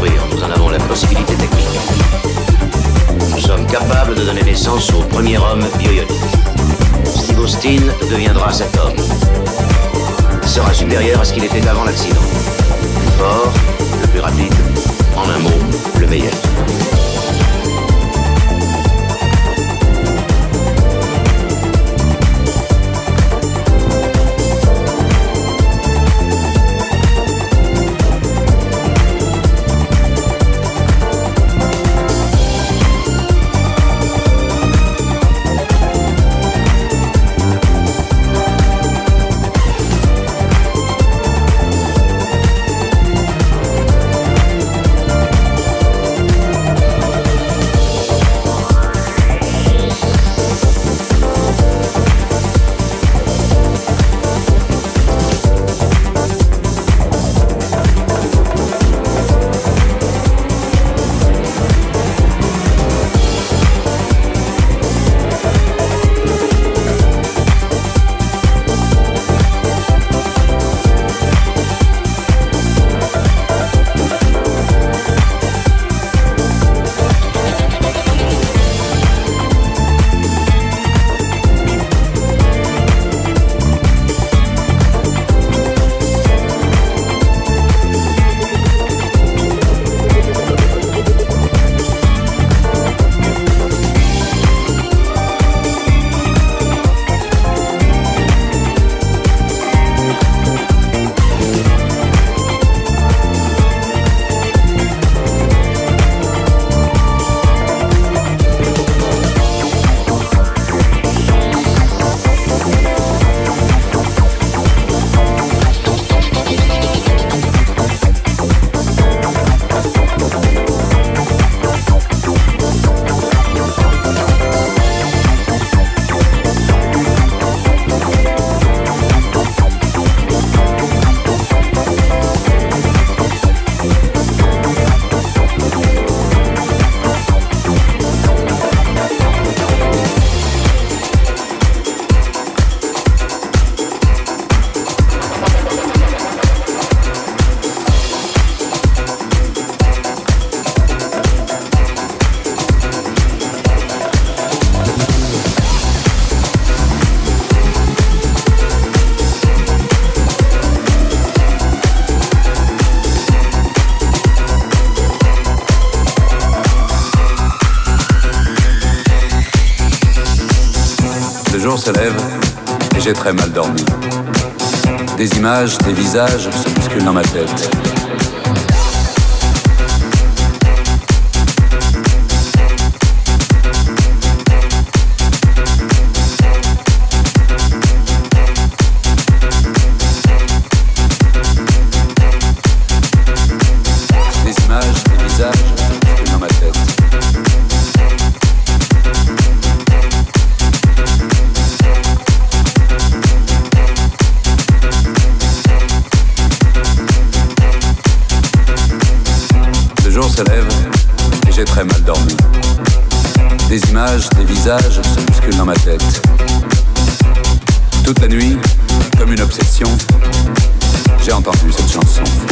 nous en avons la possibilité technique. Nous sommes capables de donner naissance au premier homme bioionique. Steve Austin deviendra cet homme. Il sera supérieur à ce qu'il était avant l'accident. Plus fort, le plus rapide, en un mot, le meilleur. images, tes visages se bousculent dans ma tête. J'ai entendu cette chanson.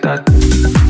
that.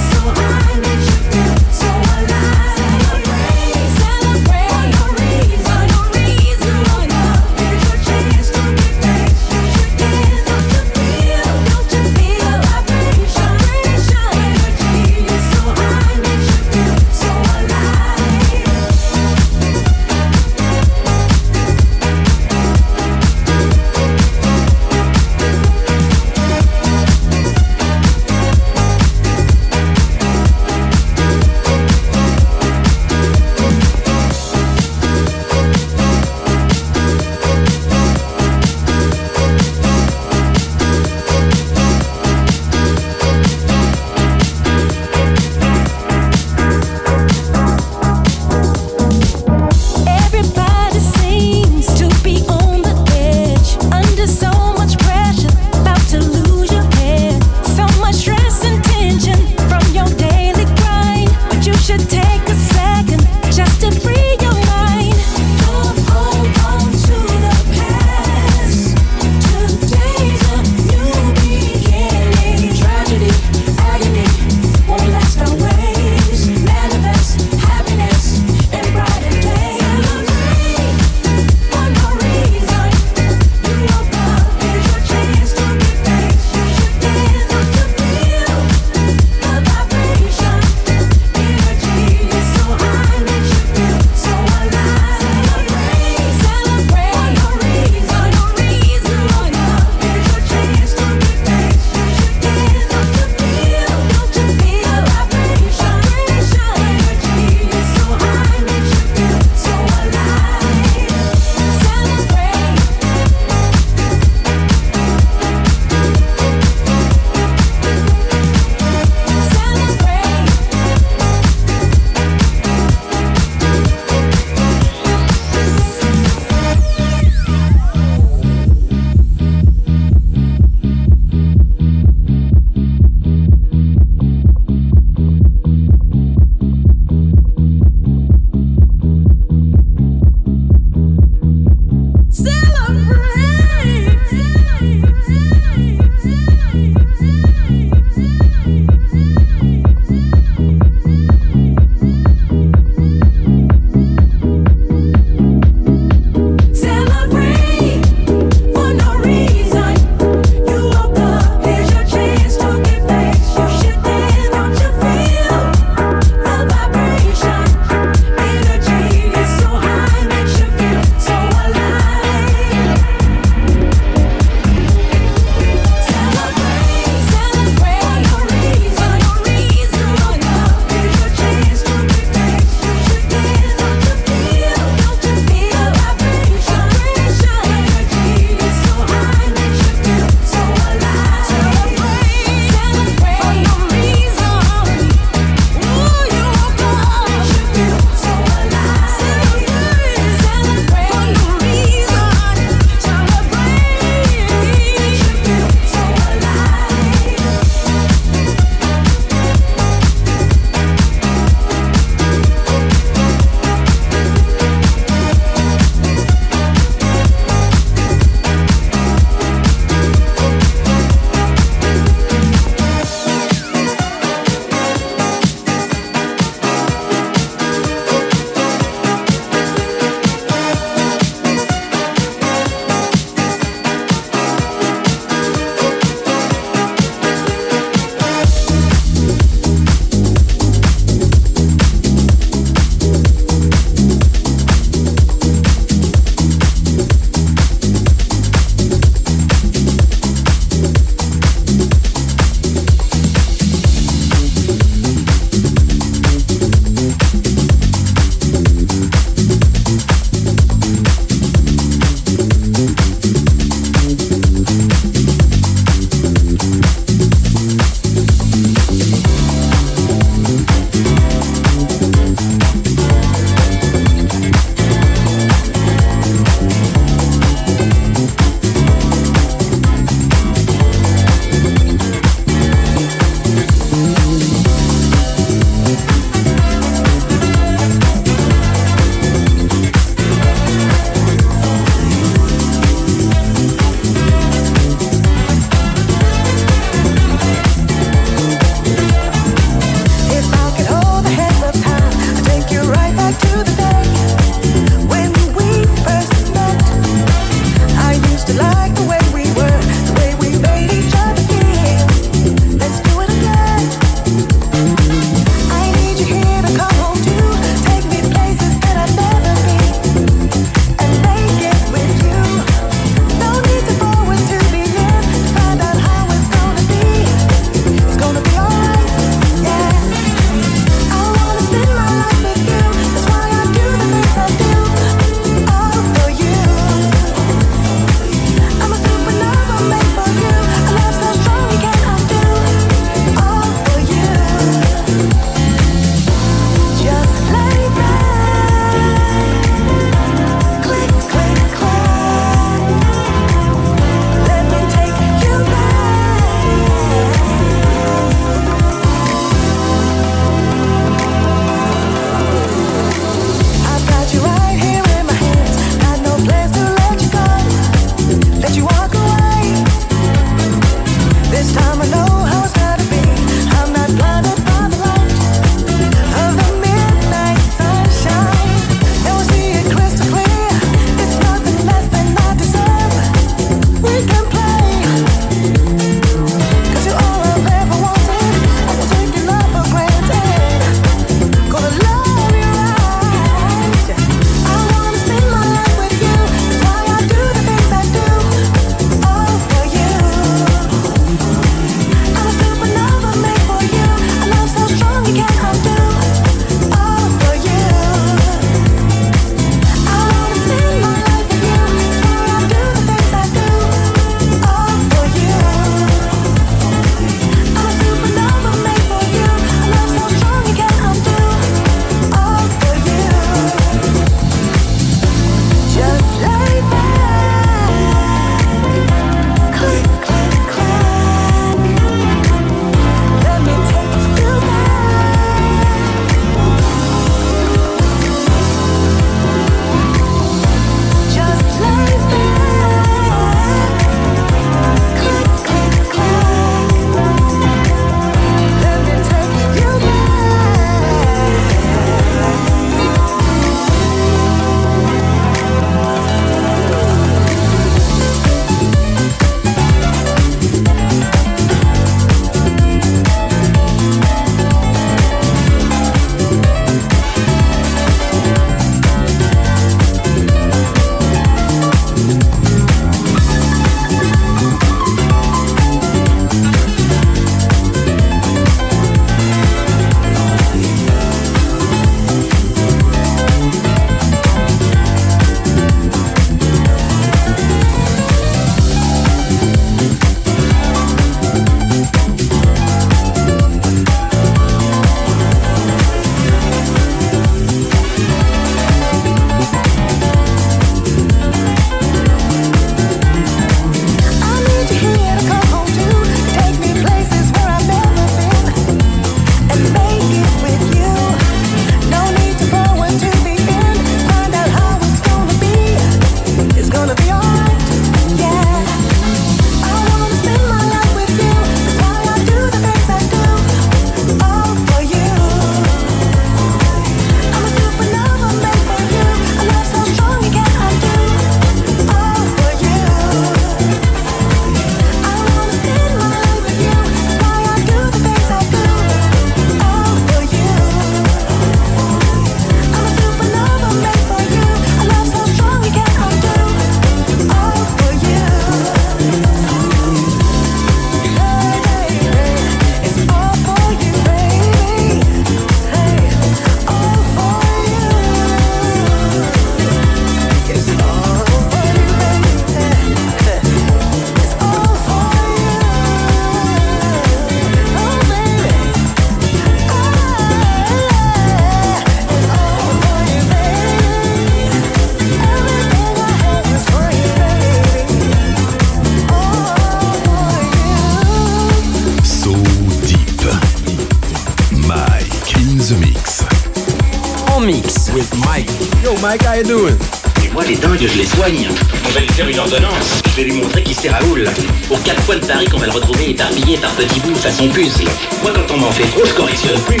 Raoul. Aux quatre coins de Paris qu'on va le retrouver éparpillé par petits bouts façon puzzle. Moi, quand on m'en fait trop, je correctionne plus.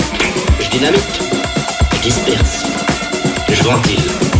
Je dynamite. Je disperse. Je ventile.